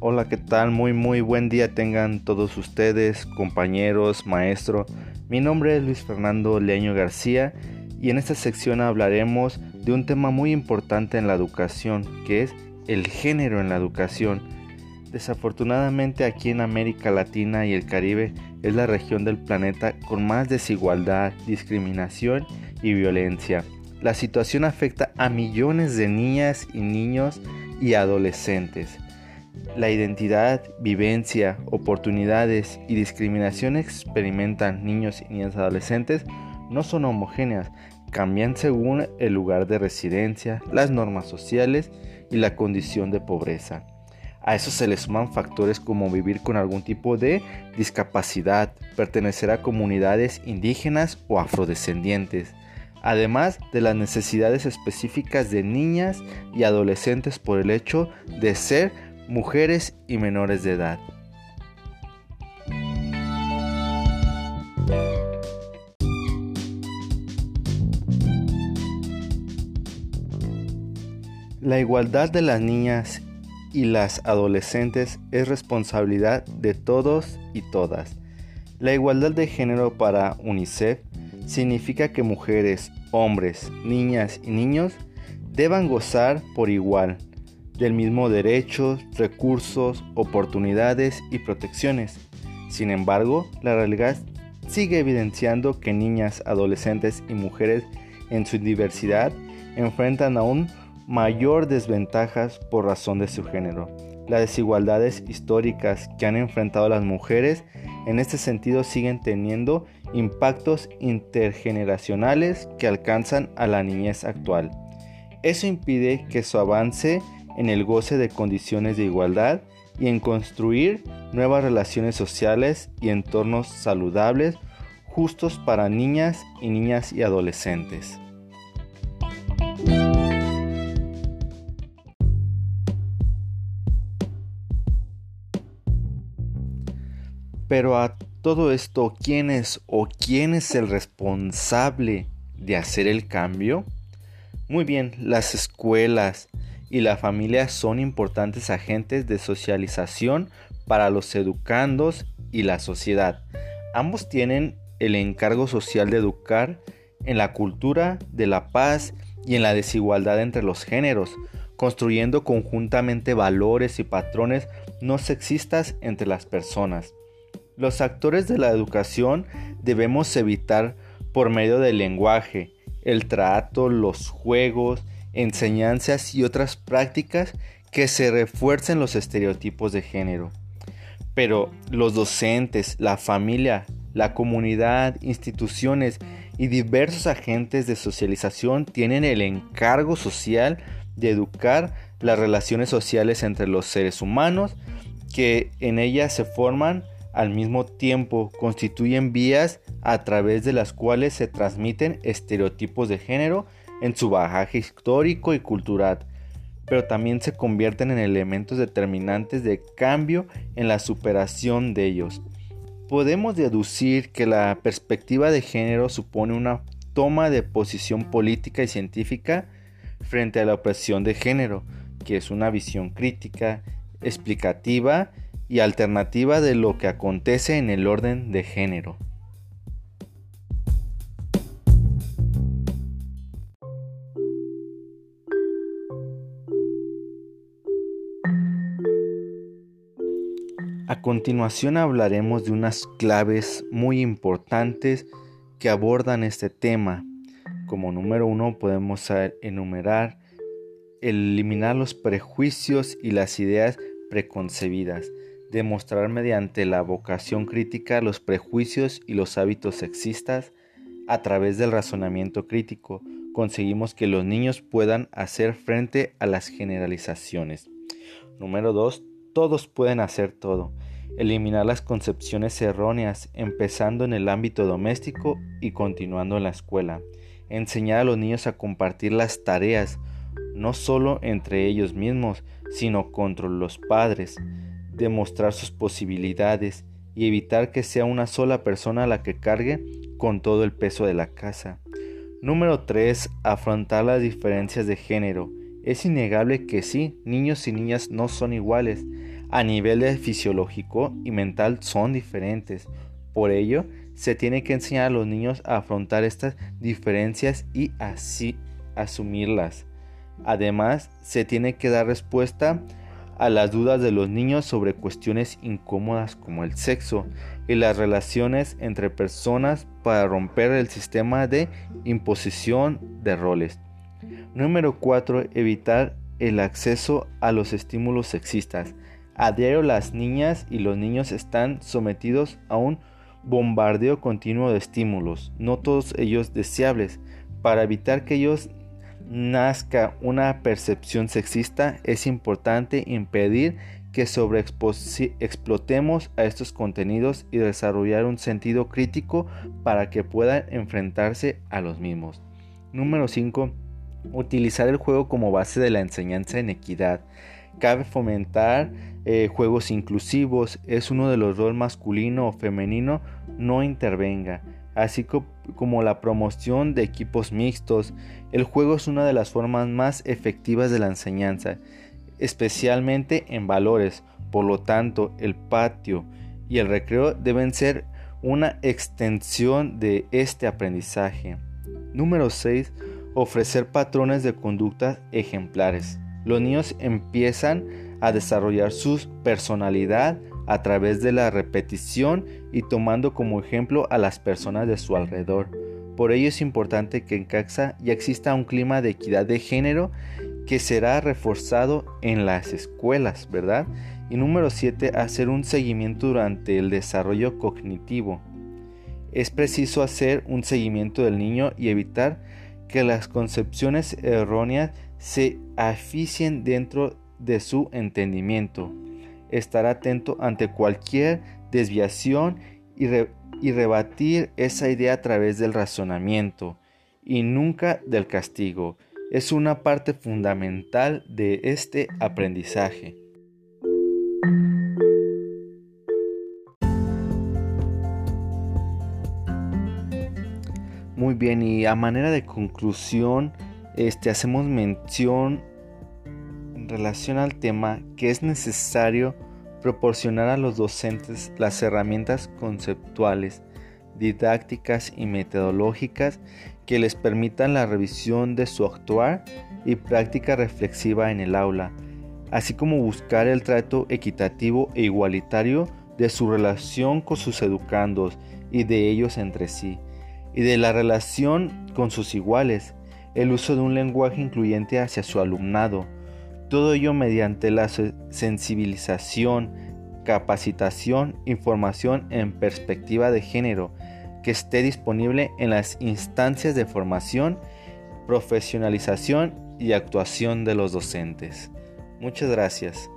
Hola, ¿qué tal? Muy muy buen día tengan todos ustedes, compañeros, maestro. Mi nombre es Luis Fernando Leaño García y en esta sección hablaremos de un tema muy importante en la educación, que es el género en la educación. Desafortunadamente aquí en América Latina y el Caribe es la región del planeta con más desigualdad, discriminación y violencia. La situación afecta a millones de niñas y niños y adolescentes. La identidad, vivencia, oportunidades y discriminación experimentan niños y niñas adolescentes no son homogéneas, cambian según el lugar de residencia, las normas sociales y la condición de pobreza. A eso se le suman factores como vivir con algún tipo de discapacidad, pertenecer a comunidades indígenas o afrodescendientes, además de las necesidades específicas de niñas y adolescentes por el hecho de ser mujeres y menores de edad. La igualdad de las niñas y las adolescentes es responsabilidad de todos y todas. La igualdad de género para UNICEF significa que mujeres, hombres, niñas y niños deban gozar por igual del mismo derecho, recursos, oportunidades y protecciones. Sin embargo, la realidad sigue evidenciando que niñas, adolescentes y mujeres en su diversidad enfrentan aún mayor desventajas por razón de su género. Las desigualdades históricas que han enfrentado las mujeres en este sentido siguen teniendo impactos intergeneracionales que alcanzan a la niñez actual. Eso impide que su avance en el goce de condiciones de igualdad y en construir nuevas relaciones sociales y entornos saludables justos para niñas y niñas y adolescentes. Pero a todo esto, ¿quién es o quién es el responsable de hacer el cambio? Muy bien, las escuelas y la familia son importantes agentes de socialización para los educandos y la sociedad. Ambos tienen el encargo social de educar en la cultura de la paz y en la desigualdad entre los géneros, construyendo conjuntamente valores y patrones no sexistas entre las personas. Los actores de la educación debemos evitar por medio del lenguaje, el trato, los juegos, enseñanzas y otras prácticas que se refuercen los estereotipos de género. Pero los docentes, la familia, la comunidad, instituciones y diversos agentes de socialización tienen el encargo social de educar las relaciones sociales entre los seres humanos que en ellas se forman al mismo tiempo constituyen vías a través de las cuales se transmiten estereotipos de género en su bagaje histórico y cultural, pero también se convierten en elementos determinantes de cambio en la superación de ellos. Podemos deducir que la perspectiva de género supone una toma de posición política y científica frente a la opresión de género, que es una visión crítica, explicativa y alternativa de lo que acontece en el orden de género. A continuación hablaremos de unas claves muy importantes que abordan este tema. Como número uno podemos enumerar eliminar los prejuicios y las ideas preconcebidas demostrar mediante la vocación crítica los prejuicios y los hábitos sexistas a través del razonamiento crítico, conseguimos que los niños puedan hacer frente a las generalizaciones. Número 2. Todos pueden hacer todo. Eliminar las concepciones erróneas, empezando en el ámbito doméstico y continuando en la escuela. Enseñar a los niños a compartir las tareas, no solo entre ellos mismos, sino contra los padres demostrar sus posibilidades y evitar que sea una sola persona la que cargue con todo el peso de la casa. Número 3. Afrontar las diferencias de género. Es innegable que sí, niños y niñas no son iguales. A nivel fisiológico y mental son diferentes. Por ello, se tiene que enseñar a los niños a afrontar estas diferencias y así asumirlas. Además, se tiene que dar respuesta a las dudas de los niños sobre cuestiones incómodas como el sexo y las relaciones entre personas para romper el sistema de imposición de roles. Número 4. Evitar el acceso a los estímulos sexistas. A diario las niñas y los niños están sometidos a un bombardeo continuo de estímulos, no todos ellos deseables. Para evitar que ellos nazca una percepción sexista, es importante impedir que sobreexplotemos a estos contenidos y desarrollar un sentido crítico para que puedan enfrentarse a los mismos. Número 5. Utilizar el juego como base de la enseñanza en equidad. Cabe fomentar eh, juegos inclusivos, es uno de los roles masculino o femenino, no intervenga así como la promoción de equipos mixtos. El juego es una de las formas más efectivas de la enseñanza, especialmente en valores. Por lo tanto, el patio y el recreo deben ser una extensión de este aprendizaje. Número 6. Ofrecer patrones de conducta ejemplares. Los niños empiezan a desarrollar su personalidad a través de la repetición y tomando como ejemplo a las personas de su alrededor. Por ello es importante que en CAXA ya exista un clima de equidad de género que será reforzado en las escuelas, ¿verdad? Y número 7, hacer un seguimiento durante el desarrollo cognitivo. Es preciso hacer un seguimiento del niño y evitar que las concepciones erróneas se aficien dentro de su entendimiento estar atento ante cualquier desviación y, rebatir esa idea a través del razonamiento y nunca del castigo. Es una parte fundamental de este aprendizaje. Muy bien, y a manera de conclusión, este, hacemos mención relación al tema que es necesario proporcionar a los docentes las herramientas conceptuales, didácticas y metodológicas que les permitan la revisión de su actuar y práctica reflexiva en el aula, así como buscar el trato equitativo e igualitario de su relación con sus educandos y de ellos entre sí, y de la relación con sus iguales, el uso de un lenguaje incluyente hacia su alumnado, todo ello mediante la sensibilización, capacitación, información en perspectiva de género que esté disponible en las instancias de formación, profesionalización y actuación de los docentes. Muchas gracias.